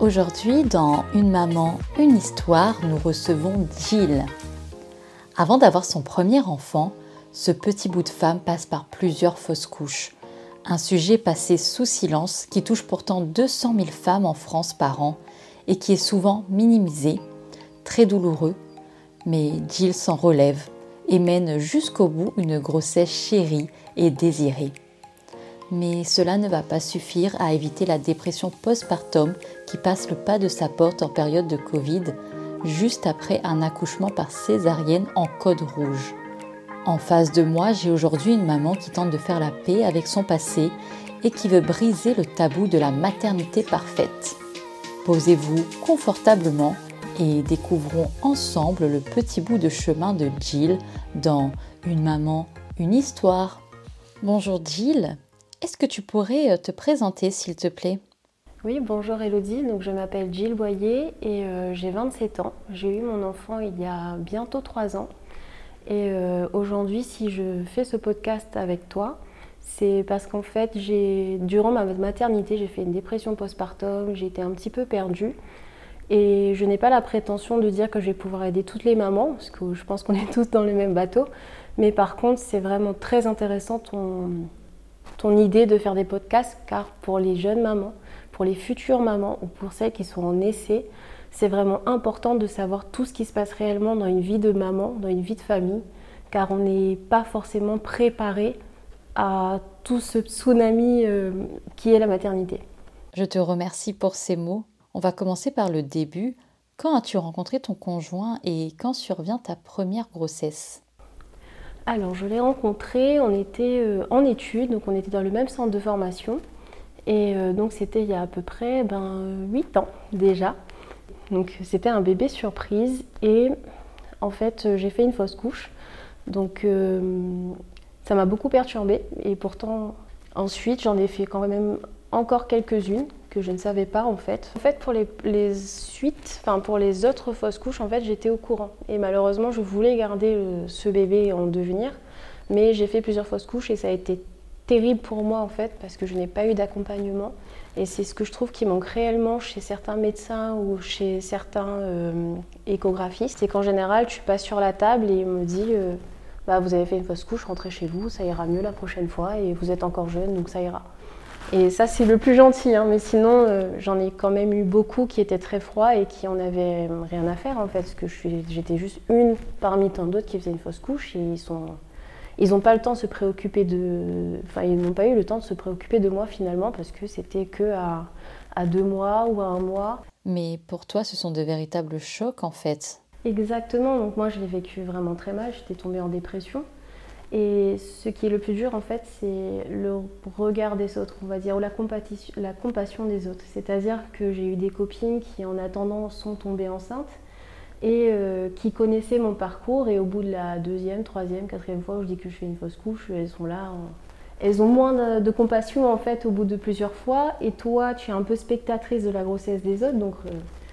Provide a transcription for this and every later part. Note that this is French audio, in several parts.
Aujourd'hui, dans Une maman, une histoire, nous recevons Jill. Avant d'avoir son premier enfant, ce petit bout de femme passe par plusieurs fausses couches. Un sujet passé sous silence qui touche pourtant 200 000 femmes en France par an et qui est souvent minimisé, très douloureux, mais Jill s'en relève et mène jusqu'au bout une grossesse chérie et désirée. Mais cela ne va pas suffire à éviter la dépression postpartum qui passe le pas de sa porte en période de Covid, juste après un accouchement par césarienne en code rouge. En face de moi, j'ai aujourd'hui une maman qui tente de faire la paix avec son passé et qui veut briser le tabou de la maternité parfaite. Posez-vous confortablement et découvrons ensemble le petit bout de chemin de Jill dans Une maman, une histoire. Bonjour Jill, est-ce que tu pourrais euh, te présenter s'il te plaît? Oui, bonjour Elodie, donc je m'appelle Jill Boyer et euh, j'ai 27 ans. J'ai eu mon enfant il y a bientôt 3 ans. Et euh, aujourd'hui, si je fais ce podcast avec toi, c'est parce qu'en fait, durant ma maternité, j'ai fait une dépression postpartum, j'ai été un petit peu perdue. Et je n'ai pas la prétention de dire que je vais pouvoir aider toutes les mamans, parce que je pense qu'on est tous dans le même bateau. Mais par contre, c'est vraiment très intéressant ton, ton idée de faire des podcasts, car pour les jeunes mamans, pour les futures mamans ou pour celles qui sont en essai, c'est vraiment important de savoir tout ce qui se passe réellement dans une vie de maman, dans une vie de famille, car on n'est pas forcément préparé à tout ce tsunami euh, qui est la maternité. Je te remercie pour ces mots. On va commencer par le début. Quand as-tu rencontré ton conjoint et quand survient ta première grossesse? Alors, je l'ai rencontré, on était euh, en études, donc on était dans le même centre de formation. Et euh, donc, c'était il y a à peu près ben, 8 ans déjà. Donc, c'était un bébé surprise. Et en fait, j'ai fait une fausse couche. Donc, euh, ça m'a beaucoup perturbée. Et pourtant, ensuite, j'en ai fait quand même encore quelques-unes que je ne savais pas en fait. En fait, pour les, suites, enfin pour les autres fausses couches, en fait, j'étais au courant. Et malheureusement, je voulais garder ce bébé en devenir, mais j'ai fait plusieurs fausses couches et ça a été terrible pour moi en fait parce que je n'ai pas eu d'accompagnement. Et c'est ce que je trouve qui manque réellement chez certains médecins ou chez certains euh, échographistes, c'est qu'en général, tu passes sur la table et il me dit euh, bah, vous avez fait une fausse couche, rentrez chez vous, ça ira mieux la prochaine fois et vous êtes encore jeune donc ça ira. Et ça, c'est le plus gentil. Hein. Mais sinon, euh, j'en ai quand même eu beaucoup qui étaient très froids et qui en avaient rien à faire, en fait. Parce que j'étais juste une parmi tant d'autres qui faisaient une fausse couche. Et ils sont. Ils n'ont pas le temps de se préoccuper de. Enfin, ils n'ont pas eu le temps de se préoccuper de moi finalement parce que c'était que à, à deux mois ou à un mois. Mais pour toi, ce sont de véritables chocs en fait. Exactement. Donc moi, je l'ai vécu vraiment très mal. J'étais tombée en dépression. Et ce qui est le plus dur, en fait, c'est le regard des autres, on va dire, ou la, compassion des autres. C'est-à-dire que j'ai eu des copines qui, en attendant, sont tombées enceintes et euh, qui connaissaient mon parcours. Et au bout de la deuxième, troisième, quatrième fois où je dis que je fais une fausse couche, elles sont là. Elles ont moins de, compassion, en fait, au bout de plusieurs fois. Et toi, tu es un peu spectatrice de la grossesse des autres. Donc, euh,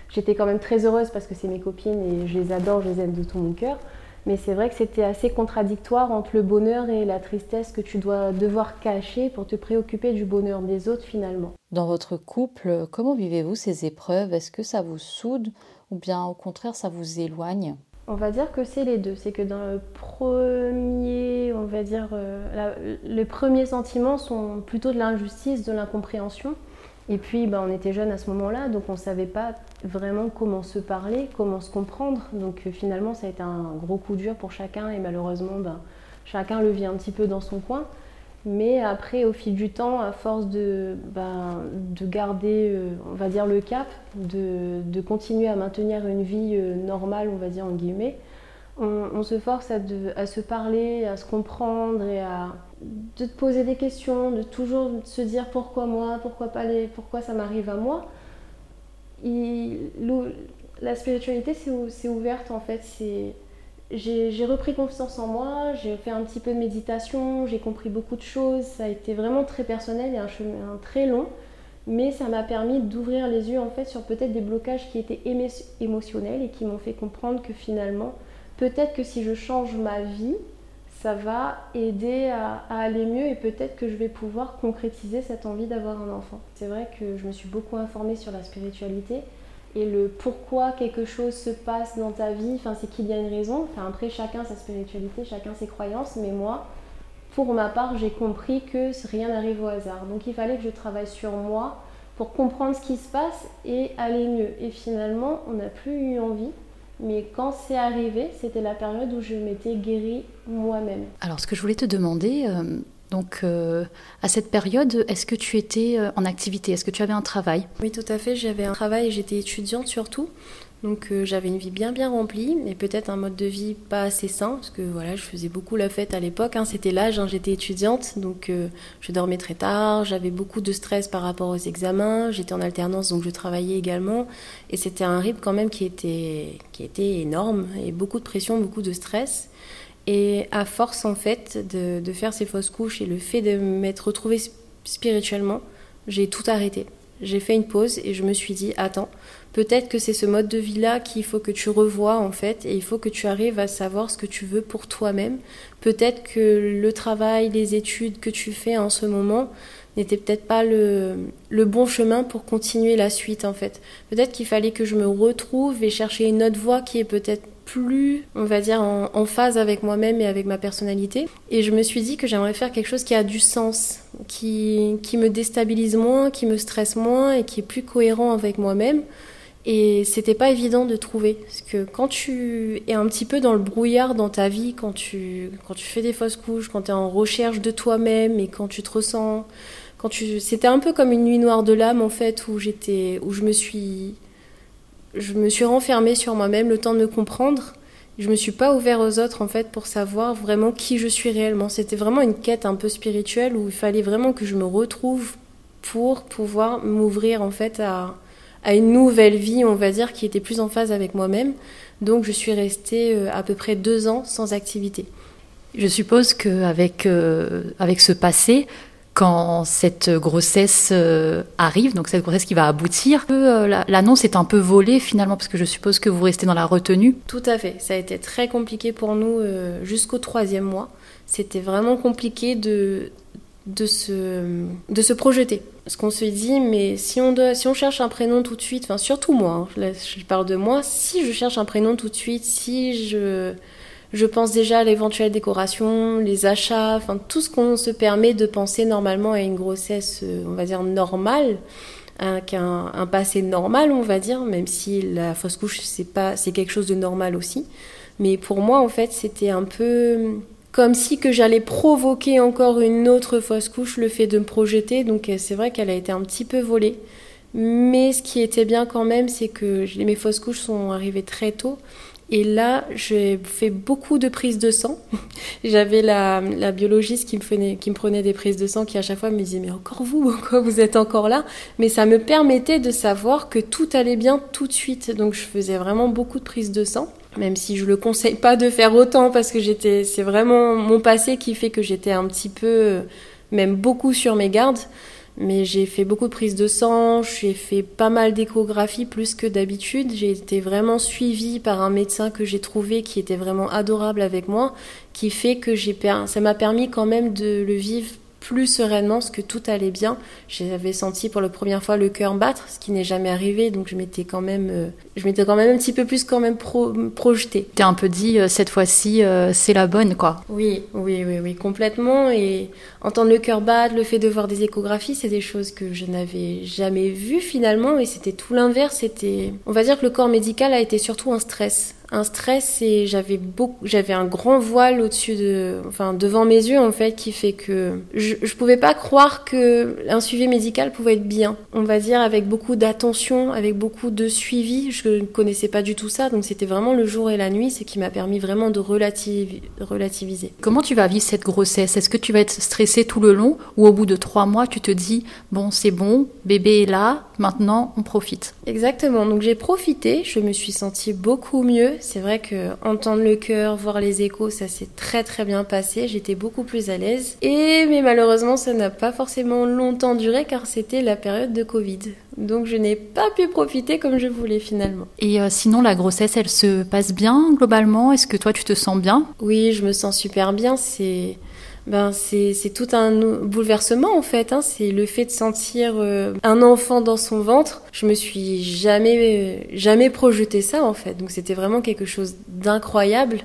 j'étais quand même très heureuse parce que c'est mes copines et je les adore, je les aime de tout mon cœur. Mais c'est vrai que c'était assez contradictoire entre le bonheur et la tristesse que tu dois devoir cacher pour te préoccuper du bonheur des autres finalement. Dans votre couple, comment vivez-vous ces épreuves? Est-ce que ça vous soude ou bien au contraire ça vous éloigne? On va dire que c'est les deux. C'est que dans le premier, on va dire, euh, les premiers sentiments sont plutôt de l'injustice, de l'incompréhension. Et puis, ben, on était jeunes à ce moment-là, donc on ne savait pas vraiment comment se parler, comment se comprendre. Donc euh, finalement, ça a été un gros coup dur pour chacun et malheureusement, ben, chacun le vit un petit peu dans son coin. Mais après, au fil du temps, à force de, ben, de garder, euh, on va dire, le cap, de, de, continuer à maintenir une vie euh, normale, on va dire, en guillemets, on, se force à, à, se parler, à se comprendre et à de te poser des questions, de toujours se dire pourquoi moi, pourquoi pas les, pourquoi ça m'arrive à moi. La spiritualité, c'est ouverte en fait. J'ai repris confiance en moi, j'ai fait un petit peu de méditation, j'ai compris beaucoup de choses. Ça a été vraiment très personnel et un chemin très long, mais ça m'a permis d'ouvrir les yeux en fait sur peut-être des blocages qui étaient émotionnels et qui m'ont fait comprendre que finalement, peut-être que si je change ma vie, ça va aider à, aller mieux et peut-être que je vais pouvoir concrétiser cette envie d'avoir un enfant. C'est vrai que je me suis beaucoup informée sur la spiritualité et le pourquoi quelque chose se passe dans ta vie, enfin, c'est qu'il y a une raison. Enfin, après, chacun sa spiritualité, chacun ses croyances, mais moi, pour ma part, j'ai compris que rien n'arrive au hasard. Donc il fallait que je travaille sur moi pour comprendre ce qui se passe et aller mieux. Et finalement, on n'a plus eu envie mais quand c'est arrivé, c'était la période où je m'étais guérie moi-même. Alors, ce que je voulais te demander, euh, donc euh, à cette période, est-ce que tu étais euh, en activité? Est-ce que tu avais un travail? Oui, tout à fait. J'avais un travail et j'étais étudiante surtout. Donc euh, j'avais une vie bien bien remplie, mais peut-être un mode de vie pas assez sain, parce que voilà, je faisais beaucoup la fête à l'époque, hein, c'était l'âge, hein, j'étais étudiante, donc euh, je dormais très tard, j'avais beaucoup de stress par rapport aux examens, j'étais en alternance, donc je travaillais également, et c'était un rythme quand même qui était, qui était énorme, et beaucoup de pression, beaucoup de stress. Et à force en fait de, de faire ces fausses couches et le fait de m'être retrouvée spirituellement, j'ai tout arrêté. J'ai fait une pause et je me suis dit, attends, peut-être que c'est ce mode de vie-là qu'il faut que tu revoies en fait, et il faut que tu arrives à savoir ce que tu veux pour toi-même. Peut-être que le travail, les études que tu fais en ce moment n'était peut-être pas le, le, bon chemin pour continuer la suite en fait. Peut-être qu'il fallait que je me retrouve et chercher une autre voie qui est peut-être plus, on va dire, en, phase avec moi-même et avec ma personnalité. Et je me suis dit que j'aimerais faire quelque chose qui a du sens, qui, qui me déstabilise moins, qui me stresse moins et qui est plus cohérent avec moi-même. Et c'était pas évident de trouver. Parce que quand tu es un petit peu dans le brouillard dans ta vie, quand tu, quand tu fais des fausses couches, quand tu es en recherche de toi-même et quand tu te ressens. Quand tu... C'était un peu comme une nuit noire de l'âme en fait, où, j'étais, où je me suis je me suis renfermée sur moi-même le temps de me comprendre. Je me suis pas ouvert aux autres en fait pour savoir vraiment qui je suis réellement. C'était vraiment une quête un peu spirituelle où il fallait vraiment que je me retrouve pour pouvoir m'ouvrir en fait à, à une nouvelle vie, on va dire, qui était plus en phase avec moi-même. Donc je suis restée euh, à peu près deux ans sans activité. Je suppose qu'avec euh, avec ce passé, quand cette grossesse euh, arrive, donc cette grossesse qui va aboutir, euh, l'annonce est un peu volée finalement, parce que je suppose que vous restez dans la retenue. Tout à fait, ça a été très compliqué pour nous euh, jusqu'au troisième mois. C'était vraiment compliqué de, de, se, de se projeter. Parce qu'on se dit, mais si on, doit, si on cherche un prénom tout de suite, enfin surtout moi, hein, je parle de moi, si je cherche un prénom tout de suite, si je je pense déjà à l'éventuelle décoration, les achats, enfin tout ce qu'on se permet de penser normalement à une grossesse, euh, on va dire normale, avec un, un passé normal, on va dire, même si la fausse couche c'est pas, c'est quelque chose de normal aussi. Mais pour moi, en fait, c'était un peu comme si que j'allais provoquer encore une autre fausse couche, le fait de me projeter. Donc c'est vrai qu'elle a été un petit peu volée. Mais ce qui était bien quand même, c'est que mes fausses couches sont arrivées très tôt. Et là, j'ai fait beaucoup de prises de sang. J'avais la, la, biologiste qui me, prenait, qui me prenait des prises de sang qui à chaque fois me disait mais encore vous, quoi, vous êtes encore là? Mais ça me permettait de savoir que tout allait bien tout de suite. Donc je faisais vraiment beaucoup de prises de sang, même si je le conseille pas de faire autant parce que j'étais, c'est vraiment mon passé qui fait que j'étais un petit peu, même beaucoup sur mes gardes. Mais j'ai fait beaucoup de prises de sang, j'ai fait pas mal d'échographies plus que d'habitude. J'ai été vraiment suivie par un médecin que j'ai trouvé qui était vraiment adorable avec moi, qui fait que j'ai ça m'a permis quand même de le vivre plus sereinement parce que tout allait bien. J'avais senti pour la première fois le cœur battre, ce qui n'est jamais arrivé, donc je m'étais quand même, euh, je m'étais quand même un petit peu plus quand même pro, projetée. T'es un peu dit euh, cette fois-ci euh, c'est la bonne quoi. Oui, oui, oui, oui, complètement. Et entendre le cœur battre, le fait de voir des échographies, c'est des choses que je n'avais jamais vues finalement, et c'était tout l'inverse. C'était, on va dire que le corps médical a été surtout un stress un stress et j'avais beaucoup, j'avais un grand voile au-dessus de, enfin devant mes yeux en fait, qui fait que je, je pouvais pas croire que un suivi médical pouvait être bien. On va dire avec beaucoup d'attention, avec beaucoup de suivi. Je ne connaissais pas du tout ça, donc c'était vraiment le jour et la nuit, ce qui m'a permis vraiment de relativiser. Comment tu vas vivre cette grossesse? Est-ce que tu vas être stressée tout le long ou au bout de trois mois tu te dis bon c'est bon, bébé est là, maintenant on profite? Exactement, donc j'ai profité, je me suis sentie beaucoup mieux. C'est vrai que entendre le cœur, voir les échos, ça s'est très très bien passé, j'étais beaucoup plus à l'aise. Et mais malheureusement ça n'a pas forcément longtemps duré car c'était la période de Covid. Donc je n'ai pas pu profiter comme je voulais finalement. Et euh, sinon la grossesse elle se passe bien globalement? Est-ce que toi tu te sens bien? Oui, je me sens super bien, c'est ben c'est tout un bouleversement en fait. Hein. C'est le fait de sentir euh, un enfant dans son ventre. Je me suis jamais jamais projeté ça en fait. Donc c'était vraiment quelque chose d'incroyable.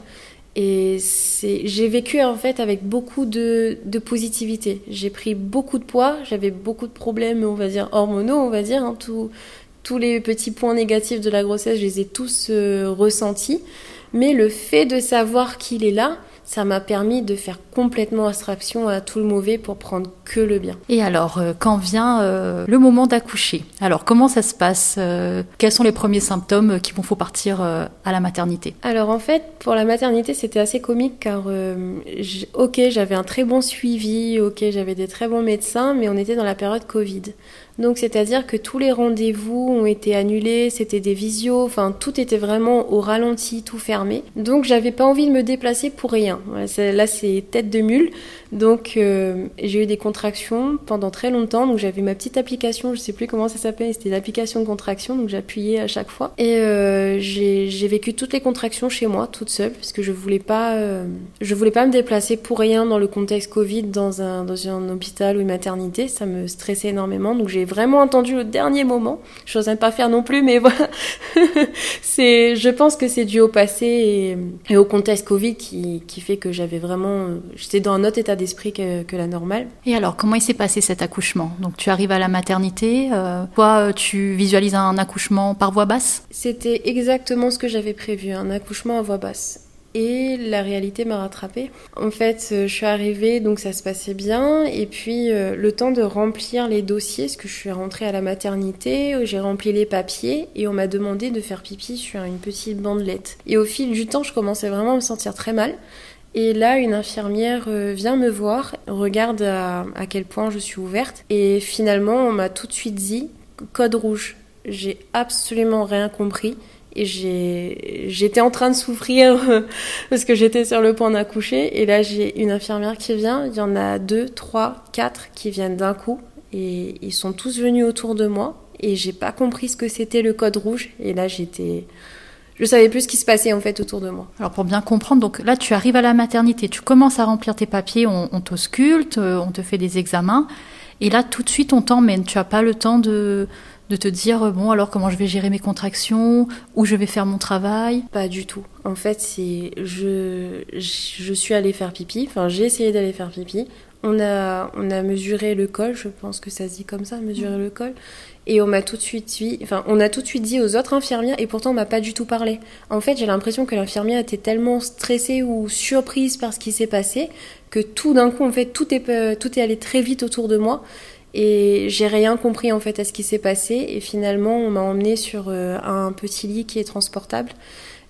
Et j'ai vécu en fait avec beaucoup de, de positivité. J'ai pris beaucoup de poids, j'avais beaucoup de problèmes, on va dire hormonaux, on va dire. Hein. tous les petits points négatifs de la grossesse, je les ai tous euh, ressentis. Mais le fait de savoir qu'il est là, ça m'a permis de faire complètement abstraction à tout le mauvais pour prendre le bien. Et alors, euh, quand vient euh, le moment d'accoucher, alors comment ça se passe euh, Quels sont les premiers symptômes qui vont faut partir à la maternité? Alors en fait, pour la maternité, c'était assez comique car, ok, j'avais un très bon suivi, ok, j'avais des très bons médecins, mais on était dans la période Covid. Donc c'est-à-dire que tous les rendez-vous ont été annulés, c'était des visios, enfin tout était vraiment au ralenti, tout fermé. Donc j'avais pas envie de me déplacer pour rien. Là c'est tête de mule. Donc j'ai eu des pendant très longtemps. Donc j'avais ma petite application, je sais plus comment ça s'appelle, c'était l'application de contraction, donc j'appuyais à chaque fois. Et euh, j'ai vécu toutes les contractions chez moi, toute seule, parce que je voulais pas, euh, je voulais pas me déplacer pour rien dans le contexte Covid, dans un hôpital ou une maternité. Ça me stressait énormément. Donc j'ai vraiment entendu au dernier moment. Je n'osais pas faire non plus, mais voilà. c'est, je pense que c'est dû au passé et, au contexte Covid qui, fait que j'avais vraiment, j'étais dans un autre état d'esprit que, la normale. Comment il s'est passé cet accouchement? Donc, tu arrives à la maternité. Euh, toi, tu visualises un accouchement par voix basse? C'était exactement ce que j'avais prévu, un accouchement à voix basse et la réalité m'a rattrapée. En fait, euh, je suis arrivée, donc ça se passait bien, et puis euh, le temps de remplir les dossiers, parce que je suis rentrée à la maternité, j'ai rempli les papiers, et on m'a demandé de faire pipi sur une petite bandelette. Et au fil du temps, je commençais vraiment à me sentir très mal. Et là, une infirmière euh, vient me voir, regarde à, quel point je suis ouverte, et finalement, on m'a tout de suite dit code rouge. J'ai absolument rien compris. Et j'étais en train de souffrir parce que j'étais sur le point d'accoucher. Et là j'ai une infirmière qui vient, il y en a deux, trois, quatre qui viennent d'un coup. Et ils sont tous venus autour de moi. Et j'ai pas compris ce que c'était le code rouge. Et là j'étais je savais plus ce qui se passait en fait autour de moi. Alors pour bien comprendre, donc là tu arrives à la maternité, tu commences à remplir tes papiers, on, on t'ausculte, on te fait des examens et là tout de suite on t'emmène, tu as pas le temps de de te dire bon alors comment je vais gérer mes contractions où je vais faire mon travail? Pas du tout. En fait, c'est je je suis allée faire pipi. Enfin, j'ai essayé d'aller faire pipi. On a on a mesuré le col. Je pense que ça se dit comme ça, mesurer le col. Et on m'a tout de suite dit, enfin, on a tout de suite dit aux autres infirmières, et pourtant on m'a pas du tout parlé. En fait, j'ai l'impression que l'infirmière était tellement stressée ou surprise par ce qui s'est passé que tout d'un coup, en fait, tout est tout est allé très vite autour de moi et j'ai rien compris en fait à ce qui s'est passé. Et finalement, on m'a emmené sur euh, un petit lit qui est transportable.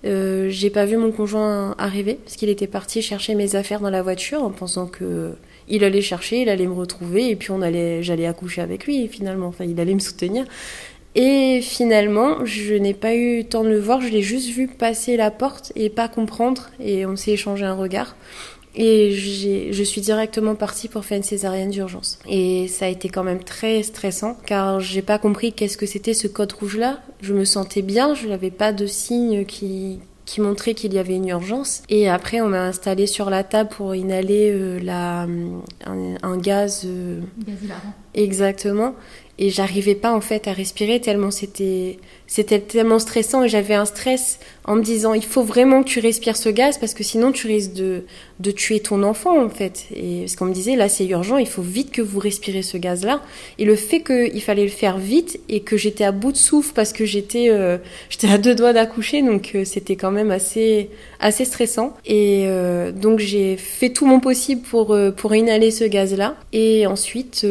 Euh, j'ai pas vu mon conjoint arriver parce qu'il était parti chercher mes affaires dans la voiture en pensant que il allait chercher, il allait me retrouver et puis on allait, j'allais accoucher avec lui. finalement, enfin, il allait me soutenir. Et finalement, je n'ai pas eu le temps de le voir. Je l'ai juste vu passer la porte et pas comprendre. Et on s'est échangé un regard. Et je suis directement partie pour faire une césarienne d'urgence. Et ça a été quand même très stressant car j'ai pas compris qu'est-ce que c'était ce code rouge là. Je me sentais bien, je n'avais pas de signe qui qui montrait qu'il y avait une urgence. Et après, on m'a installé sur la table pour inhaler euh, la, un, gaz. Euh, exactement. Et j'arrivais pas en fait à respirer tellement c'était c'était tellement stressant et j'avais un stress en me disant il faut vraiment que tu respires ce gaz parce que sinon tu risques de, de tuer ton enfant en fait. Et parce qu'on me disait là c'est urgent, il faut vite que vous respirez ce gaz là. Et le fait qu'il fallait le faire vite et que j'étais à bout de souffle parce que j'étais euh, à deux doigts d'accoucher donc euh, c'était quand même assez assez stressant. Et euh, donc j'ai fait tout mon possible pour pour inhaler ce gaz là et ensuite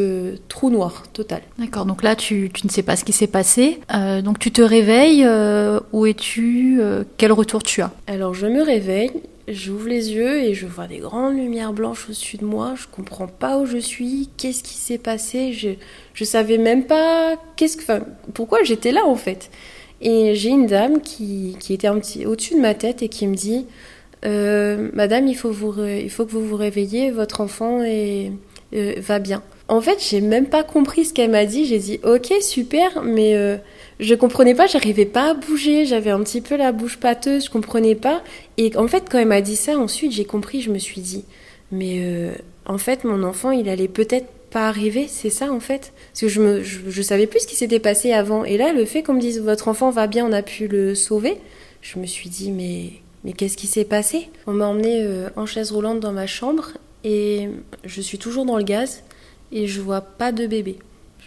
trou noir total. D'accord donc là tu, tu ne sais pas ce qui s'est passé donc tu te réveilles, euh, où es-tu euh, Quel retour tu as? Alors je me réveille, j'ouvre les yeux et je vois des grandes lumières blanches au-dessus de moi. Je comprends pas où je suis, qu'est-ce qui s'est passé? Je, je savais même pas qu'est-ce que, pourquoi j'étais là en fait. Et j'ai une dame qui, qui était un petit au-dessus de ma tête et qui me dit euh, Madame, il faut, vous il faut que vous vous réveillez, votre enfant est, va bien. En fait, j'ai même pas compris ce qu'elle m'a dit. J'ai dit Ok, super, mais euh, je comprenais pas, j'arrivais pas à bouger, j'avais un petit peu la bouche pâteuse, je comprenais pas. Et en fait, quand elle m'a dit ça, ensuite j'ai compris, je me suis dit Mais en fait, mon enfant, il allait peut-être pas arriver, c'est ça en fait Parce que je, savais plus ce qui s'était passé avant. Et là, le fait qu'on me dise votre enfant va bien, on a pu le sauver, je me suis dit mais, mais qu'est-ce qui s'est passé? On m'a emmené euh, en chaise roulante dans ma chambre et je suis toujours dans le gaz et je vois pas de bébé.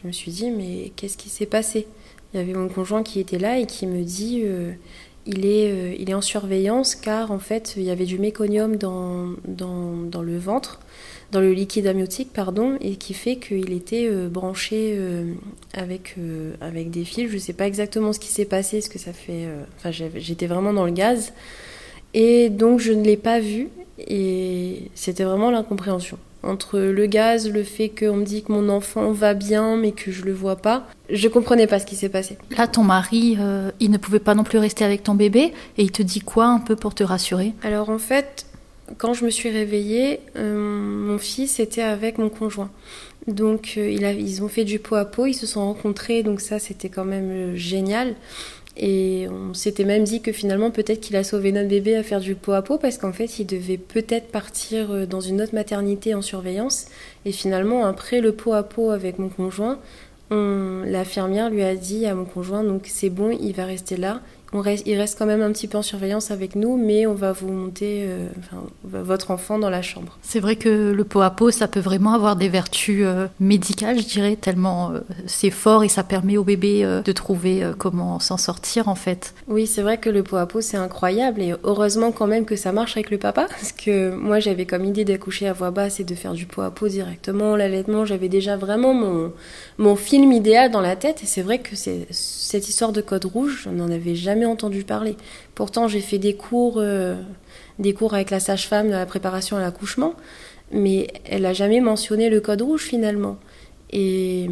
Je me suis dit mais qu'est-ce qui s'est passé? Il y avait mon conjoint qui était là et qui me dit euh, il est, euh, il est en surveillance car en fait il y avait du méconium dans, dans, le ventre dans le liquide amniotique, pardon, et qui fait qu'il était euh, branché euh, avec, avec des fils. Je ne sais pas exactement ce qui s'est passé, ce que ça fait. Enfin, j'étais vraiment dans le gaz. Et donc, je ne l'ai pas vu, et c'était vraiment l'incompréhension. Entre le gaz, le fait qu'on me dit que mon enfant va bien, mais que je le vois pas, je comprenais pas ce qui s'est passé. Là, ton mari, il ne pouvait pas non plus rester avec ton bébé, et il te dit quoi un peu pour te rassurer? Alors en fait, quand je me suis réveillée, euh, mon fils était avec mon conjoint. Donc euh, ils ont fait du pot à pot, ils se sont rencontrés, donc ça c'était quand même euh, génial. Et on s'était même dit que finalement peut-être qu'il a sauvé notre bébé à faire du pot à pot parce qu'en fait il devait peut-être partir dans une autre maternité en surveillance. Et finalement après le pot à pot avec mon conjoint, l'infirmière lui a dit à mon conjoint donc c'est bon, il va rester là il reste quand même un petit peu en surveillance avec nous, mais on va vous monter euh, votre enfant dans la chambre. C'est vrai que le pot à pot, ça peut vraiment avoir des vertus euh, médicales, je dirais, tellement euh, c'est fort et ça permet au bébé de trouver comment s'en sortir en fait. Oui, c'est vrai que le pot à pot, c'est incroyable et heureusement quand même que ça marche avec le papa, parce que moi j'avais comme idée d'accoucher à voix basse et de faire du pot à pot directement, l'allaitement, j'avais déjà vraiment mon, mon film idéal dans la tête et c'est vrai que cette histoire de code rouge, je n'en avais jamais entendu parler. Pourtant, j'ai fait des cours, euh, des cours avec la sage-femme de la préparation à l'accouchement, mais elle n'a jamais mentionné le code rouge finalement. Et,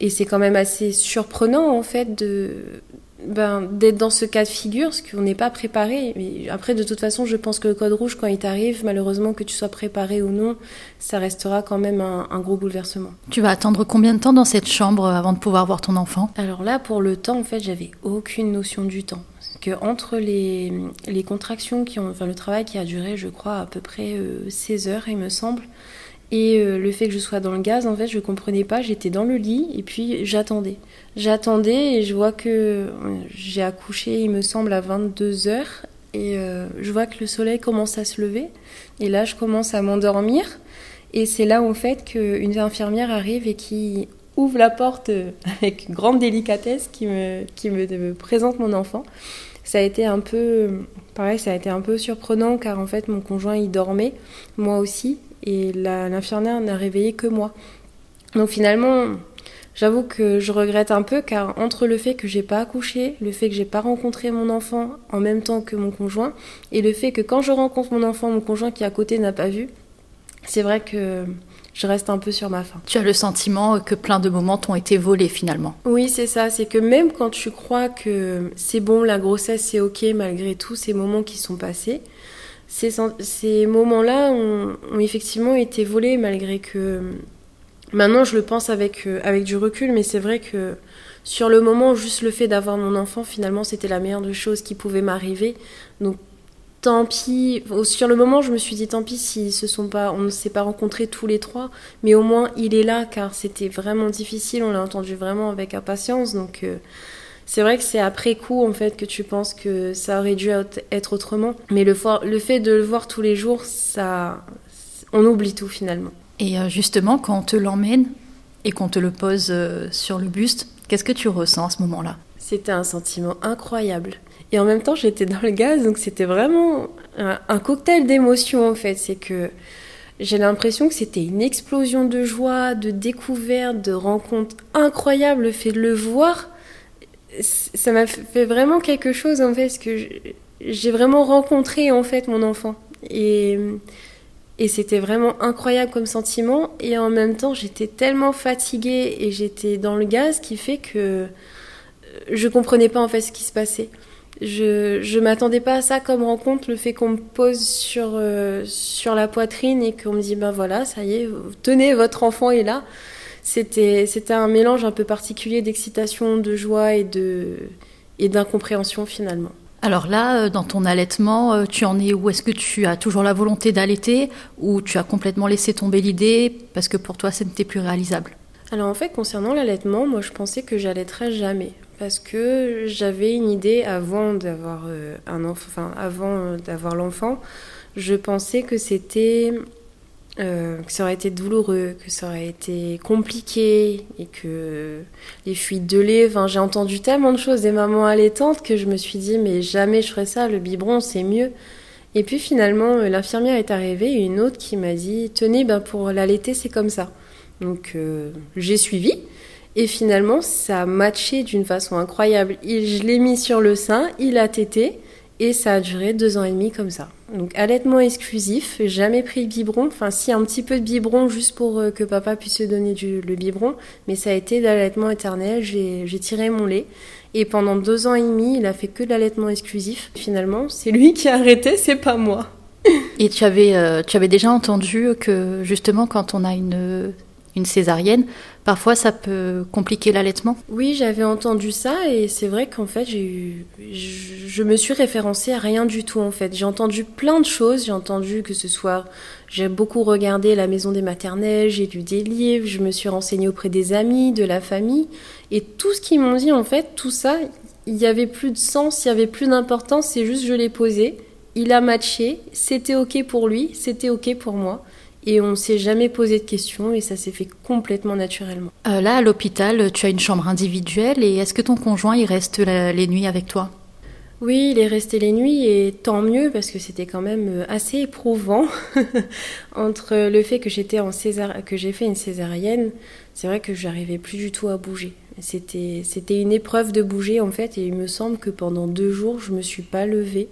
et c'est quand même assez surprenant en fait de, ben, d'être dans ce cas de figure, parce qu'on n'est pas préparé. Mais après, de toute façon, je pense que le code rouge, quand il t'arrive, malheureusement, que tu sois préparé ou non, ça restera quand même un, gros bouleversement. Tu vas attendre combien de temps dans cette chambre avant de pouvoir voir ton enfant? Alors là, pour le temps, en fait, j'avais aucune notion du temps. Parce que entre les, les contractions qui ont, enfin, le travail qui a duré, je crois, à peu près 16 euh, heures, il me semble, et euh, le fait que je sois dans le gaz, en fait, je comprenais pas. J'étais dans le lit et puis j'attendais. J'attendais et je vois que euh, j'ai accouché, il me semble, à 22 heures. Et euh, je vois que le soleil commence à se lever. Et là, je commence à m'endormir. Et c'est là, en fait, qu'une infirmière arrive et qui ouvre la porte avec grande délicatesse, qui me, présente mon enfant. Ça a été un peu, pareil, ça a été un peu surprenant car en fait, mon conjoint, il dormait, moi aussi et l'infirmière n'a réveillé que moi. Donc finalement, j'avoue que je regrette un peu car entre le fait que j'ai pas accouché, le fait que j'ai pas rencontré mon enfant en même temps que mon conjoint et le fait que quand je rencontre mon enfant, mon conjoint qui est à côté n'a pas vu, c'est vrai que je reste un peu sur ma faim. Tu as le sentiment que plein de moments t'ont été volés finalement. Oui, c'est ça. C'est que même quand tu crois que c'est bon, la grossesse c'est ok malgré tous ces moments qui sont passés, ces, moments-là ont, effectivement été volés malgré que maintenant je le pense avec, euh, avec du recul, mais c'est vrai que sur le moment, juste le fait d'avoir mon enfant, finalement, c'était la meilleure des choses qui pouvait m'arriver. Donc tant pis. Sur le moment, je me suis dit tant pis si se sont pas, on ne s'est pas rencontrés tous les trois, mais au moins il est là car c'était vraiment difficile. On l'a entendu vraiment avec impatience, donc. Euh, c'est vrai que c'est après coup en fait que tu penses que ça aurait dû être autrement, mais le, le fait de le voir tous les jours, ça, on oublie tout finalement. Et euh, justement, quand on te l'emmène et qu'on te le pose euh, sur le buste, qu'est-ce que tu ressens à ce moment-là? C'était un sentiment incroyable. Et en même temps, j'étais dans le gaz, donc c'était vraiment un, un cocktail d'émotions en fait. C'est que j'ai l'impression que c'était une explosion de joie, de découverte, de rencontre incroyable. Le fait de le voir, ça m'a fait vraiment quelque chose en fait, parce que j'ai vraiment rencontré en fait mon enfant. Et, et c'était vraiment incroyable comme sentiment. Et en même temps, j'étais tellement fatiguée et j'étais dans le gaz qui fait que je comprenais pas en fait ce qui se passait. Je je m'attendais pas à ça comme rencontre, le fait qu'on me pose sur euh, sur la poitrine et qu'on me dit ben voilà, ça y est, tenez, votre enfant est là. C'était c'était un mélange un peu particulier d'excitation, de joie et de et d'incompréhension finalement. Alors là, euh, dans ton allaitement, euh, tu en es où? Est-ce que tu as toujours la volonté d'allaiter ou tu as complètement laissé tomber l'idée parce que pour toi, ce n'était plus réalisable? Alors en fait, concernant l'allaitement, moi je pensais que j'allaiterais jamais parce que j'avais une idée avant d'avoir euh, un enfant, enfin avant d'avoir l'enfant, je pensais que c'était euh, que ça aurait été douloureux, que ça aurait été compliqué et que les fuites de lait, enfin, j'ai entendu tellement de choses des mamans allaitantes que je me suis dit mais jamais je ferais ça, le biberon c'est mieux. Et puis finalement euh, l'infirmière est arrivée une autre qui m'a dit tenez ben pour l'allaiter c'est comme ça. Donc euh, j'ai suivi et finalement ça a matché d'une façon incroyable. je l'ai mis sur le sein, il a tété et ça a duré deux ans et demi comme ça. Donc allaitement exclusif, jamais pris le biberon. Enfin, si un petit peu de biberon juste pour euh, que papa puisse se donner du, le biberon, mais ça a été l'allaitement éternel. J'ai tiré mon lait et pendant deux ans et demi, il a fait que de l'allaitement exclusif. Finalement, c'est lui qui a arrêté, c'est pas moi. Et tu avais, euh, tu avais déjà entendu que justement quand on a une une césarienne, parfois ça peut compliquer l'allaitement. Oui, j'avais entendu ça et c'est vrai qu'en fait, j'ai eu je, me suis référencée à rien du tout en fait. J'ai entendu plein de choses, j'ai entendu que ce soit j'ai beaucoup regardé la maison des maternelles, j'ai lu des livres, je me suis renseignée auprès des amis, de la famille. Et tout ce qu'ils m'ont dit en fait, tout ça, il y avait plus de sens, il y avait plus d'importance, c'est juste je l'ai posé, il a matché, c'était OK pour lui, c'était OK pour moi et on s'est jamais posé de questions et ça s'est fait complètement naturellement. Euh, là, à l'hôpital, tu as une chambre individuelle et est-ce que ton conjoint il reste les nuits avec toi? Oui, il est resté les nuits et tant mieux parce que c'était quand même euh, assez éprouvant entre le fait que j'étais en que j'ai fait une césarienne. C'est vrai que j'arrivais plus du tout à bouger. C'était c'était une épreuve de bouger en fait et il me semble que pendant deux jours je me suis pas levée.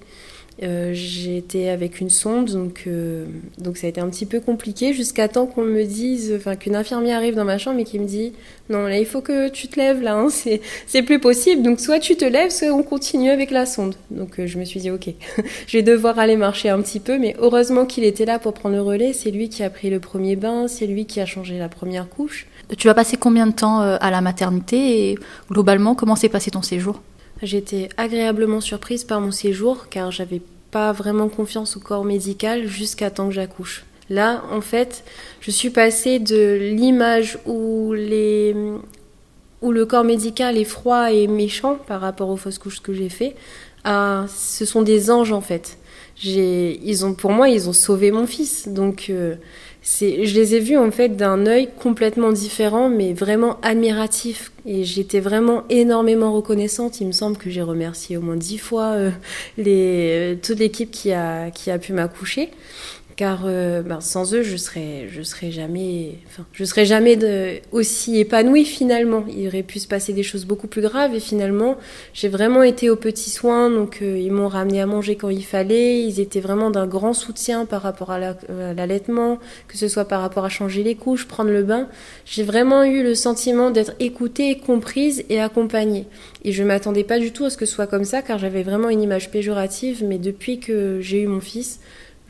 Euh, J'étais avec une sonde, donc, euh, donc ça a été un petit peu compliqué jusqu'à temps qu'on me dise, enfin qu'une infirmière arrive dans ma chambre et qui me dit non là il faut que tu te lèves là, hein, c'est plus possible. Donc soit tu te lèves, soit on continue avec la sonde. Donc euh, je me suis dit ok, je vais devoir aller marcher un petit peu, mais heureusement qu'il était là pour prendre le relais. C'est lui qui a pris le premier bain, c'est lui qui a changé la première couche. Tu vas passer combien de temps à la maternité et globalement comment s'est passé ton séjour? J'étais agréablement surprise par mon séjour car j'avais pas vraiment confiance au corps médical jusqu'à temps que j'accouche. Là, en fait, je suis passée de l'image où les le corps médical est froid et méchant par rapport aux fausses couches que j'ai fait à ce sont des anges en fait. J'ai ils ont pour moi ils ont sauvé mon fils donc euh, je les ai vus en fait d'un œil complètement différent, mais vraiment admiratif. Et j'étais vraiment énormément reconnaissante. Il me semble que j'ai remercié au moins dix fois euh, les, toute l'équipe qui a, qui a pu m'accoucher car euh, ben, sans eux je serais je serais jamais enfin je serais jamais de, aussi épanouie finalement. Il aurait pu se passer des choses beaucoup plus graves et finalement j'ai vraiment été aux petits soins donc euh, ils m'ont ramené à manger quand il fallait. Ils étaient vraiment d'un grand soutien par rapport à l'allaitement que ce soit par rapport à changer les couches prendre le bain. J'ai vraiment eu le sentiment d'être écoutée comprise et accompagnée. Et je m'attendais pas du tout à ce que ce soit comme ça car j'avais vraiment une image péjorative mais depuis que j'ai eu mon fils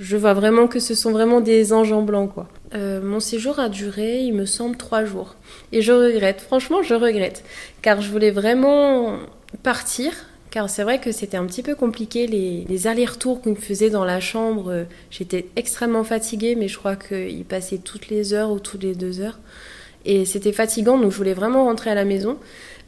je vois vraiment que ce sont vraiment des anges en blanc, quoi. Euh, mon séjour a duré, il me semble, trois jours. Et je regrette, franchement, je regrette. Car je voulais vraiment partir, car c'est vrai que c'était un petit peu compliqué, les, les allers-retours qu'on faisait dans la chambre. J'étais extrêmement fatiguée, mais je crois qu'il passait toutes les heures ou toutes les deux heures. Et c'était fatigant, donc je voulais vraiment rentrer à la maison.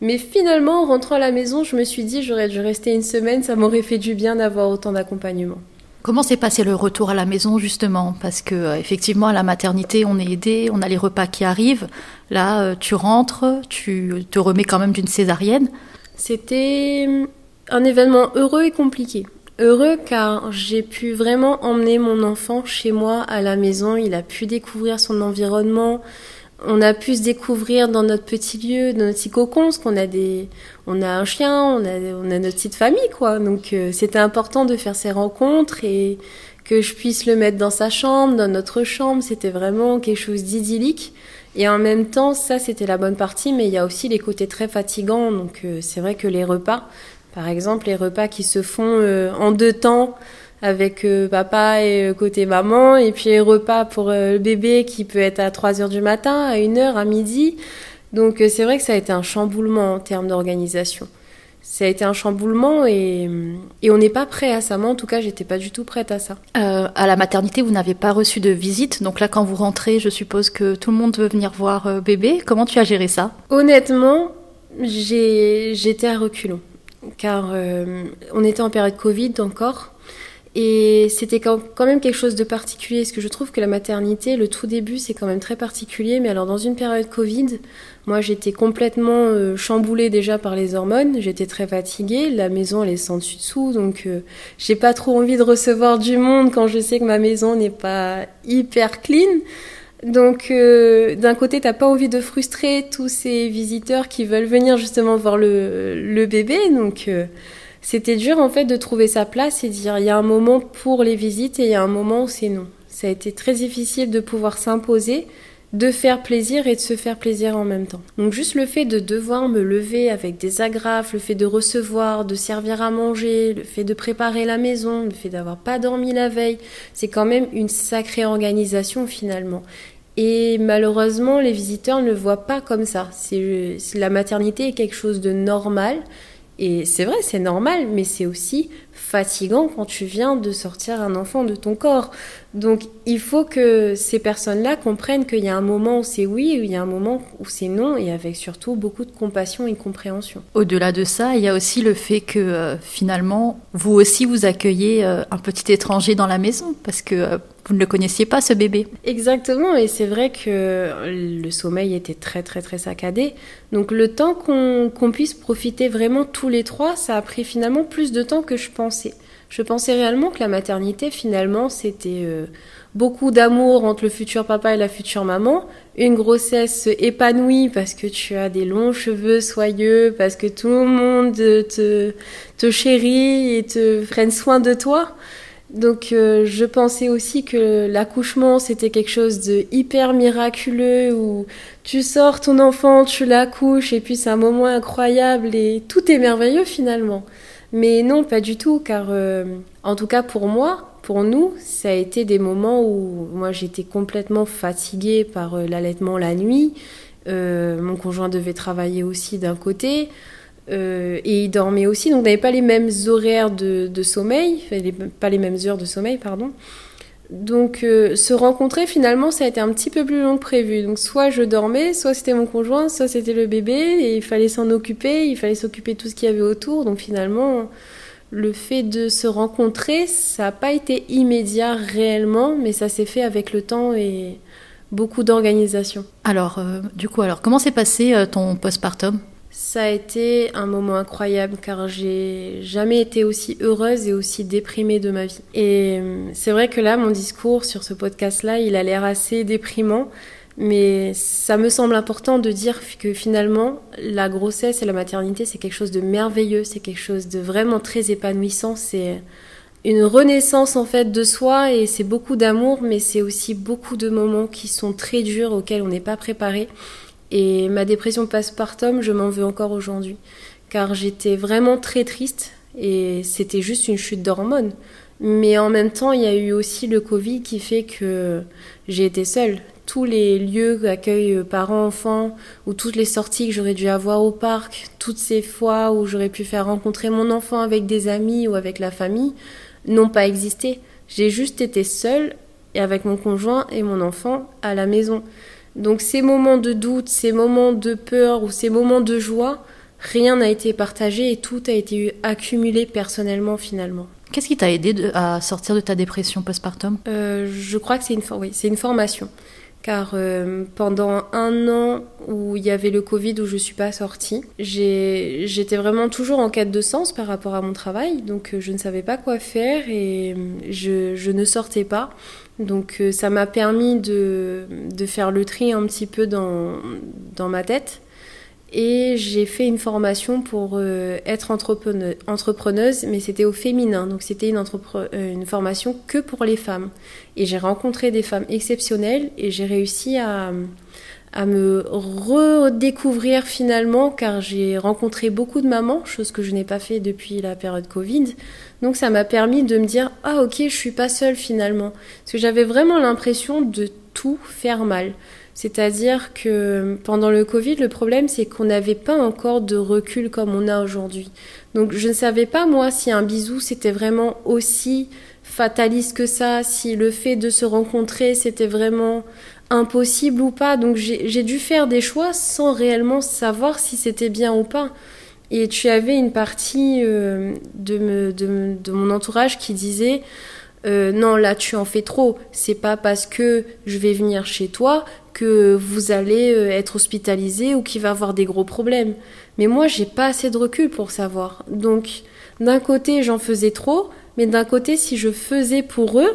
Mais finalement, en rentrant à la maison, je me suis dit, j'aurais dû rester une semaine, ça m'aurait fait du bien d'avoir autant d'accompagnement. Comment s'est passé le retour à la maison justement? Parce que euh, effectivement à la maternité on est aidé, on a les repas qui arrivent. Là euh, tu rentres, tu te remets quand même d'une césarienne. C'était hum, un événement heureux et compliqué. Heureux car j'ai pu vraiment emmener mon enfant chez moi à la maison. Il a pu découvrir son environnement. On a pu se découvrir dans notre petit lieu, dans notre petit cocon, parce qu'on a des, on a un chien, on a, on a notre petite famille, quoi. Donc euh, c'était important de faire ces rencontres et que je puisse le mettre dans sa chambre, dans notre chambre. C'était vraiment quelque chose d'idyllique. Et en même temps, ça c'était la bonne partie, mais il y a aussi les côtés très fatigants. Donc euh, c'est vrai que les repas, par exemple, les repas qui se font euh, en deux temps avec euh, papa et euh, côté maman, et puis repas pour euh, le bébé qui peut être à 3 heures du matin, à 1 heure, à midi. Donc c'est vrai que ça a été un chamboulement en termes d'organisation. Ça a été un chamboulement et, et on n'est pas prêt à ça. Moi, en tout cas, j'étais pas du tout prête à ça. Euh, à la maternité, vous n'avez pas reçu de visite. Donc là, quand vous rentrez, je suppose que tout le monde veut venir voir bébé. Comment tu as géré ça? Honnêtement, j'étais à reculons. Car euh, on était en période Covid encore. Et c'était quand même quelque chose de particulier, parce que je trouve que la maternité, le tout début, c'est quand même très particulier. Mais alors, dans une période Covid, moi, j'étais complètement euh, chamboulée déjà par les hormones. J'étais très fatiguée. La maison, elle est sans dessus dessous, donc euh, j'ai pas trop envie de recevoir du monde quand je sais que ma maison n'est pas hyper clean. Donc, euh, d'un côté, t'as pas envie de frustrer tous ces visiteurs qui veulent venir justement voir le, le bébé, donc c'était dur en fait de trouver sa place et dire il y a un moment pour les visites et il y a un moment où c'est non. Ça a été très difficile de pouvoir s'imposer, de faire plaisir et de se faire plaisir en même temps. Donc juste le fait de devoir me lever avec des agrafes, le fait de recevoir, de servir à manger, le fait de préparer la maison, le fait d'avoir pas dormi la veille, c'est quand même une sacrée organisation finalement. Et malheureusement, les visiteurs ne le voient pas comme ça. C'est la maternité est quelque chose de normal et c'est vrai, c'est normal, mais c'est aussi fatigant quand tu viens de sortir un enfant de ton corps. Donc il faut que ces personnes-là comprennent qu'il y a un moment où c'est oui, et il y a un moment où c'est non, et avec surtout beaucoup de compassion et compréhension. Au-delà de ça, il y a aussi le fait que euh, finalement, vous aussi, vous accueillez euh, un petit étranger dans la maison, parce que euh, vous ne le connaissiez pas, ce bébé. Exactement, et c'est vrai que le sommeil était très très très saccadé. Donc le temps qu'on puisse profiter vraiment tous les trois, ça a pris finalement plus de temps que je pensais. Je pensais réellement que la maternité, finalement, c'était euh, beaucoup d'amour entre le futur papa et la future maman, une grossesse épanouie parce que tu as des longs cheveux soyeux, parce que tout le monde te, te chérit et te prenne soin de toi. Donc euh, je pensais aussi que l'accouchement c'était quelque chose de hyper miraculeux où tu sors ton enfant, tu l'accouches et puis c'est un moment incroyable et tout est merveilleux finalement. Mais non, pas du tout car euh, en tout cas pour moi, pour nous, ça a été des moments où moi j'étais complètement fatiguée par euh, l'allaitement la nuit. mon conjoint devait travailler aussi d'un côté. Euh, et il dormait aussi, donc on n'avait pas les mêmes horaires de, sommeil, pas les mêmes heures de sommeil, pardon. Donc euh, se rencontrer finalement ça a été un petit peu plus long que prévu. Donc soit je dormais, soit c'était mon conjoint, soit c'était le bébé et il fallait s'en occuper, il fallait s'occuper de tout ce qu'il y avait autour. Donc finalement le fait de se rencontrer ça n'a pas été immédiat réellement, mais ça s'est fait avec le temps et beaucoup d'organisation. Alors euh, du coup alors comment s'est passé ton postpartum? Ça a été un moment incroyable car j'ai jamais été aussi heureuse et aussi déprimée de ma vie. Et euh, c'est vrai que là, mon discours sur ce podcast-là, il a l'air assez déprimant, mais ça me semble important de dire que finalement, la grossesse et la maternité, c'est quelque chose de merveilleux, c'est quelque chose de vraiment très épanouissant, c'est une renaissance en fait de soi et c'est beaucoup d'amour, mais c'est aussi beaucoup de moments qui sont très durs auxquels on n'est pas préparé. Et ma dépression postpartum, je m'en veux encore aujourd'hui. Car j'étais vraiment très triste et c'était juste une chute d'hormones. Mais en même temps, il y a eu aussi le Covid qui fait que j'ai été seule. Tous les lieux accueillent parents-enfants, ou toutes les sorties que j'aurais dû avoir au parc, toutes ces fois où j'aurais pu faire rencontrer mon enfant avec des amis ou avec la famille, n'ont pas existé. J'ai juste été seule et avec mon conjoint et mon enfant à la maison. Donc ces moments de doute, ces moments de peur ou ces moments de joie, rien n'a été partagé et tout a été accumulé personnellement finalement. Qu'est-ce qui t'a aidé à sortir de ta dépression postpartum? Euh, Je crois que c'est une, oui, une formation. car euh, pendant un an où il y avait le Covid où je suis pas sortie, j'étais vraiment toujours en quête de sens par rapport à mon travail, donc euh, je ne savais pas quoi faire et euh, je, je ne sortais pas. Donc ça m'a permis de, de, faire le tri un petit peu dans, dans ma tête et j'ai fait une formation pour euh, être entrepreneuse, mais c'était au féminin, donc c'était une, euh, une, formation que pour les femmes. Et j'ai rencontré des femmes exceptionnelles et j'ai réussi à, à me redécouvrir finalement, car j'ai rencontré beaucoup de mamans, chose que je n'ai pas fait depuis la période Covid. Donc ça m'a permis de me dire ah ok je suis pas seule finalement, parce que j'avais vraiment l'impression de tout faire mal. C'est-à-dire que pendant le Covid, le problème, c'est qu'on n'avait pas encore de recul comme on a aujourd'hui. Donc je ne savais pas, moi, si un bisou, c'était vraiment aussi fataliste que ça, si le fait de se rencontrer, c'était vraiment impossible ou pas. Donc j'ai dû faire des choix sans réellement savoir si c'était bien ou pas. Et tu avais une partie euh, de, mon entourage qui disait euh, non là tu en fais trop c'est pas parce que je vais venir chez toi que vous allez euh, être hospitalisé ou qu'il va avoir des gros problèmes. Mais moi, j'ai pas assez de recul pour savoir. Donc, d'un côté, j'en faisais trop, mais d'un côté, si je faisais pour eux,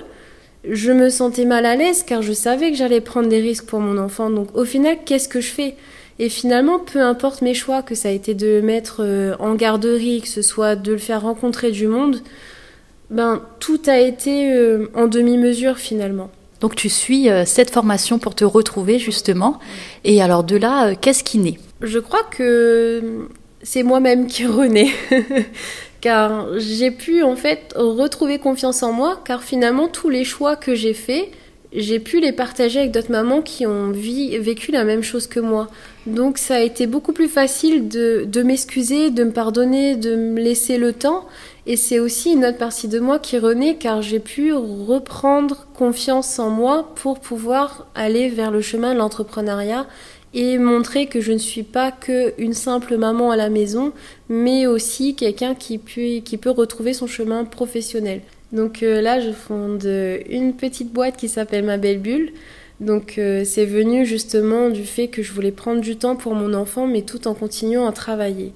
je me sentais mal à l'aise car je savais que j'allais prendre des risques pour mon enfant. Donc, au final, qu'est-ce que je fais? Et finalement, peu importe mes choix, que ça a été de le mettre euh, en garderie, que ce soit de le faire rencontrer du monde, ben, tout a été euh, en demi-mesure finalement. Donc tu suis euh, cette formation pour te retrouver justement. Et alors de là, euh, qu'est-ce qui naît? Je crois que c'est moi-même qui renais. Car j'ai pu en fait retrouver confiance en moi, car finalement tous les choix que j'ai faits, j'ai pu les partager avec d'autres mamans qui ont vécu la même chose que moi. Donc ça a été beaucoup plus facile de, de m'excuser, de me pardonner, de me laisser le temps et c'est aussi une autre partie de moi qui renaît car j'ai pu reprendre confiance en moi pour pouvoir aller vers le chemin de l'entrepreneuriat et montrer que je ne suis pas qu'une simple maman à la maison, mais aussi quelqu'un qui peut, qui peut retrouver son chemin professionnel. Donc euh, là, je fonde une petite boîte qui s'appelle Ma Belle Bulle. Donc euh, c'est venu justement du fait que je voulais prendre du temps pour mon enfant, mais tout en continuant à travailler.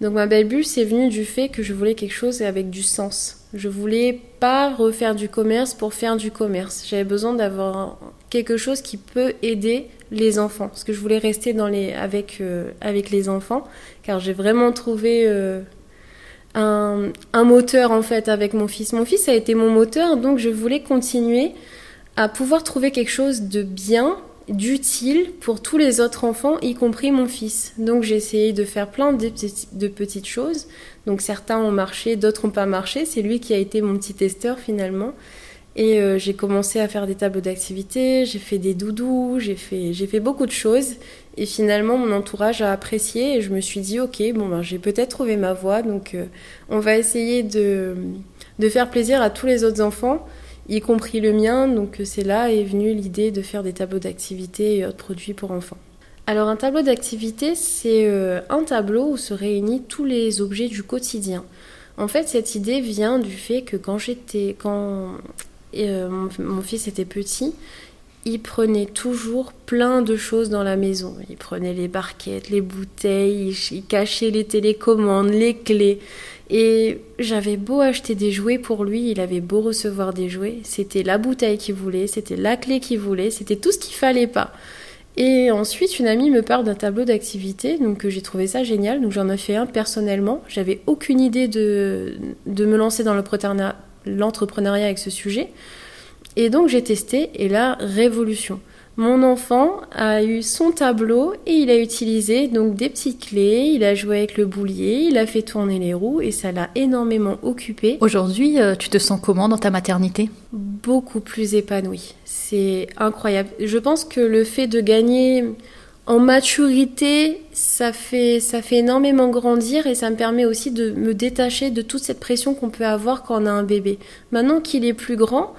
Donc ma belle bulle, c'est venu du fait que je voulais quelque chose avec du sens. Je voulais pas refaire du commerce pour faire du commerce. J'avais besoin d'avoir quelque chose qui peut aider les enfants, parce que je voulais rester dans les, avec, euh, avec les enfants, car j'ai vraiment trouvé euh, un, un moteur en fait avec mon fils. Mon fils a été mon moteur, donc je voulais continuer à pouvoir trouver quelque chose de bien d'utile pour tous les autres enfants, y compris mon fils. Donc j'ai essayé de faire plein de, petites choses. Donc certains ont marché, d'autres n'ont pas marché. C'est lui qui a été mon petit testeur finalement. Et euh, j'ai commencé à faire des tableaux d'activité, j'ai fait des doudous, j'ai fait, fait beaucoup de choses. Et finalement, mon entourage a apprécié et je me suis dit, ok, bon, ben, j'ai peut-être trouvé ma voie. Donc euh, on va essayer de, de faire plaisir à tous les autres enfants y compris le mien. Donc c'est là est venue l'idée de faire des tableaux d'activité et autres produits pour enfants. Alors un tableau d'activité, c'est euh, un tableau où se réunissent tous les objets du quotidien. En fait, cette idée vient du fait que quand j'étais, quand euh, mon, fils était petit, il prenait toujours plein de choses dans la maison. Il prenait les barquettes, les bouteilles, il cachait les télécommandes, les clés. Et j'avais beau acheter des jouets pour lui, il avait beau recevoir des jouets, c'était la bouteille qu'il voulait, c'était la clé qu'il voulait, c'était tout ce qu'il fallait pas. Et ensuite, une amie me parle d'un tableau d'activité, donc j'ai trouvé ça génial, donc j'en ai fait un personnellement. J'avais aucune idée de, de me lancer dans l'entrepreneuriat avec ce sujet. Et donc j'ai testé, et là, révolution. Mon enfant a eu son tableau et il a utilisé donc des petites clés, il a joué avec le boulier, il a fait tourner les roues et ça l'a énormément occupé. Aujourd'hui, euh, tu te sens comment dans ta maternité? Beaucoup plus épanouie. C'est incroyable. Je pense que le fait de gagner en maturité, ça fait, ça fait énormément grandir et ça me permet aussi de me détacher de toute cette pression qu'on peut avoir quand on a un bébé. Maintenant qu'il est plus grand,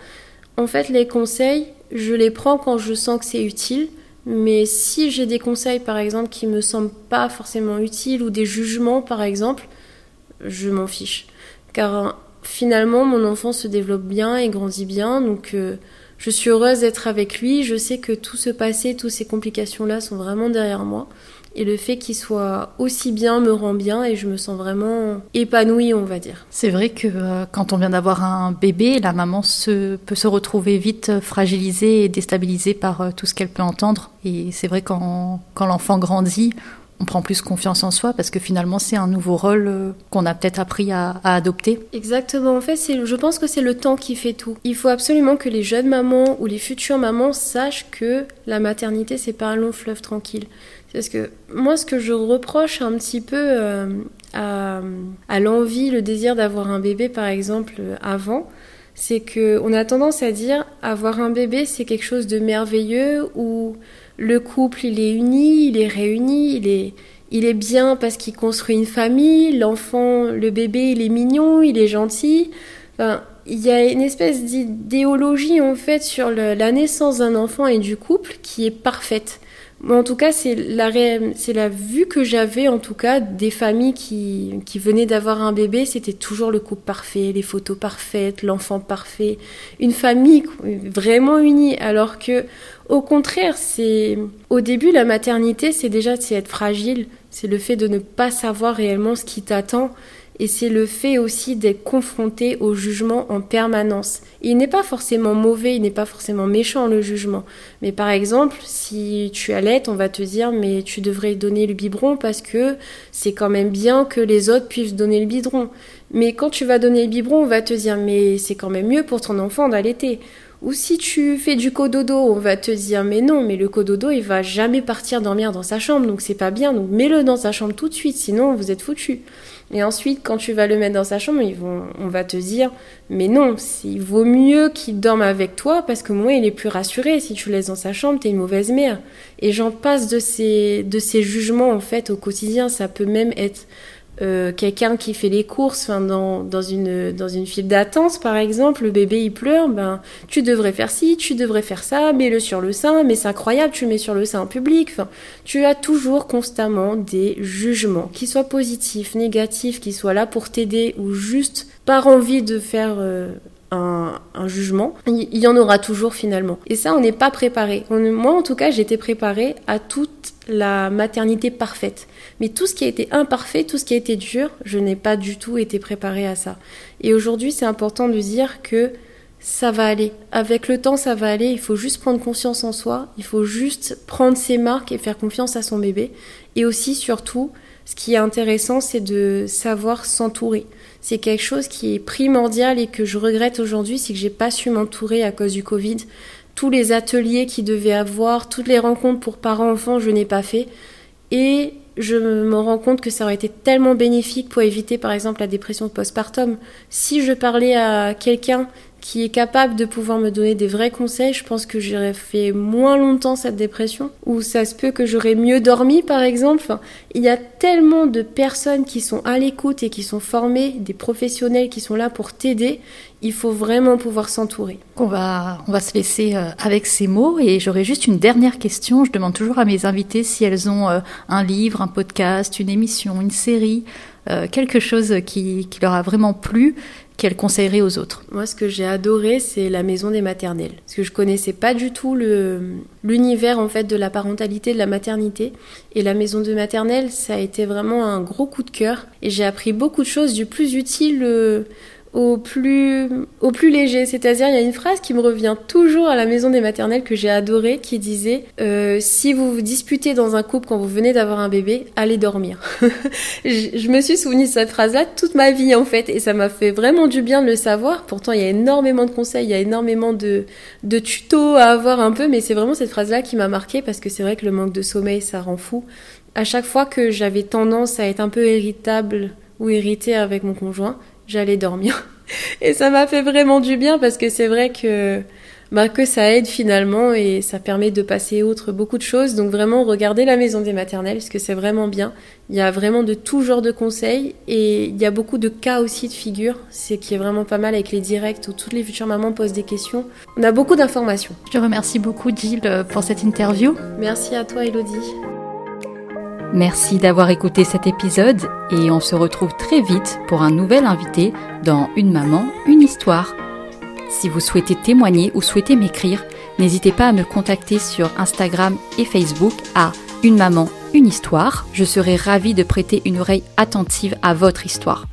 en fait, les conseils, je les prends quand je sens que c'est utile. Mais si j'ai des conseils, par exemple, qui me semblent pas forcément utiles ou des jugements, par exemple, je m'en fiche. Car finalement, mon enfant se développe bien et grandit bien, donc euh, je suis heureuse d'être avec lui. Je sais que tout ce passé, toutes ces complications-là sont vraiment derrière moi. Et le fait qu'il soit aussi bien me rend bien et je me sens vraiment épanouie, on va dire. C'est vrai que euh, quand on vient d'avoir un bébé, la maman se, peut se retrouver vite fragilisée et déstabilisée par euh, tout ce qu'elle peut entendre. Et c'est vrai quand, quand l'enfant grandit, on prend plus confiance en soi parce que finalement c'est un nouveau rôle euh, qu'on a peut-être appris à, adopter. Exactement, en fait je pense que c'est le temps qui fait tout. Il faut absolument que les jeunes mamans ou les futures mamans sachent que la maternité c'est pas un long fleuve tranquille. Parce que moi ce que je reproche un petit peu euh, à, l'envie, le désir d'avoir un bébé par exemple avant, c'est que on a tendance à dire avoir un bébé c'est quelque chose de merveilleux ou le couple, il est uni, il est réuni, il est, il est bien parce qu'il construit une famille, l'enfant, le bébé, il est mignon, il est gentil. il y a une espèce d'idéologie en fait sur la naissance d'un enfant et du couple qui est parfaite en tout cas, c'est la, vue que j'avais, en tout cas, des familles qui, qui venaient d'avoir un bébé. C'était toujours le couple parfait, les photos parfaites, l'enfant parfait. Une famille vraiment unie. Alors que, au contraire, c'est, au début, la maternité, c'est déjà, être fragile. C'est le fait de ne pas savoir réellement ce qui t'attend et c'est le fait aussi d'être confronté au jugement en permanence. Il n'est pas forcément mauvais, il n'est pas forcément méchant le jugement. Mais par exemple, si tu allaites, on va te dire mais tu devrais donner le biberon parce que c'est quand même bien que les autres puissent donner le biberon. Mais quand tu vas donner le biberon, on va te dire mais c'est quand même mieux pour ton enfant d'allaiter. Ou si tu fais du cododo, on va te dire mais non, mais le cododo il va jamais partir dormir dans sa chambre, donc c'est pas bien, donc mets-le dans sa chambre tout de suite, sinon vous êtes foutu. Et ensuite, quand tu vas le mettre dans sa chambre, on va te dire, mais non, il vaut mieux qu'il dorme avec toi parce que moi, il est plus rassuré. Si tu le laisses dans sa chambre, t'es une mauvaise mère. Et j'en passe de ces, de ces jugements, en fait, au quotidien. Ça peut même être euh, quelqu'un qui fait les courses dans, dans, une, dans une file d'attente, par exemple, le bébé il pleure, ben tu devrais faire ci, tu devrais faire ça, mets-le sur le sein, mais c'est incroyable, tu mets sur le sein en public. Enfin, tu as toujours constamment des jugements, qu'ils soient positifs, négatifs, qu'ils soient là pour t'aider ou juste par envie de faire euh, un, jugement, il y en aura toujours finalement. Et ça, on n'est pas préparé. moi, en tout cas, j'étais préparée à toute la maternité parfaite. Mais tout ce qui a été imparfait, tout ce qui a été dur, je n'ai pas du tout été préparée à ça. Et aujourd'hui, c'est important de dire que ça va aller. Avec le temps, ça va aller. Il faut juste prendre conscience en soi. Il faut juste prendre ses marques et faire confiance à son bébé. Et aussi, surtout, ce qui est intéressant, c'est de savoir s'entourer. C'est quelque chose qui est primordial et que je regrette aujourd'hui, c'est que j'ai pas su m'entourer à cause du Covid. Tous les ateliers qui devaient avoir, toutes les rencontres pour parents-enfants, je n'ai pas fait. Et je me rends compte que ça aurait été tellement bénéfique pour éviter par exemple la dépression postpartum. Si je parlais à quelqu'un qui est capable de pouvoir me donner des vrais conseils, je pense que j'aurais fait moins longtemps cette dépression, ou ça se peut que j'aurais mieux dormi par exemple. il y a tellement de personnes qui sont à l'écoute et qui sont formées, des professionnels qui sont là pour t'aider. Il faut vraiment pouvoir s'entourer. On va, on va se laisser euh, avec ces mots et j'aurais juste une dernière question. Je demande toujours à mes invités si elles ont euh, un livre, un podcast, une émission, une série, euh, quelque chose qui, qui leur a vraiment plu qu'elle conseillerait aux autres Moi, ce que j'ai adoré, c'est la maison des maternelles. Parce que je connaissais pas du tout l'univers, en fait, de la parentalité, de la maternité. Et la maison de maternelle, ça a été vraiment un gros coup de cœur. Et j'ai appris beaucoup de choses, du plus utile euh, au plus, au plus léger. C'est-à-dire, il y a une phrase qui me revient toujours à la maison des maternelles que j'ai adorée, qui disait euh, Si vous vous disputez dans un couple quand vous venez d'avoir un bébé, allez dormir. je, me suis souvenu de cette phrase-là toute ma vie, en fait, et ça m'a fait vraiment du bien de le savoir. Pourtant, il y a énormément de conseils, il y a énormément de, de tutos à avoir un peu, mais c'est vraiment cette phrase-là qui m'a marqué parce que c'est vrai que le manque de sommeil, ça rend fou. À chaque fois que j'avais tendance à être un peu irritable ou irritée avec mon conjoint, j'allais dormir. Et ça m'a fait vraiment du bien parce que c'est vrai que, bah, que ça aide finalement et ça permet de passer outre beaucoup de choses. Donc vraiment, regardez la maison des maternelles parce que c'est vraiment bien. Il y a vraiment de tout genre de conseils et il y a beaucoup de cas aussi de figures. C'est qui est vraiment pas mal avec les directs où toutes les futures mamans posent des questions. On a beaucoup d'informations. Je te remercie beaucoup Jill pour cette interview. Merci à toi Elodie. Merci d'avoir écouté cet épisode et on se retrouve très vite pour un nouvel invité dans Une maman, une histoire. Si vous souhaitez témoigner ou souhaitez m'écrire, n'hésitez pas à me contacter sur Instagram et Facebook à Une maman, une histoire. Je serai ravie de prêter une oreille attentive à votre histoire.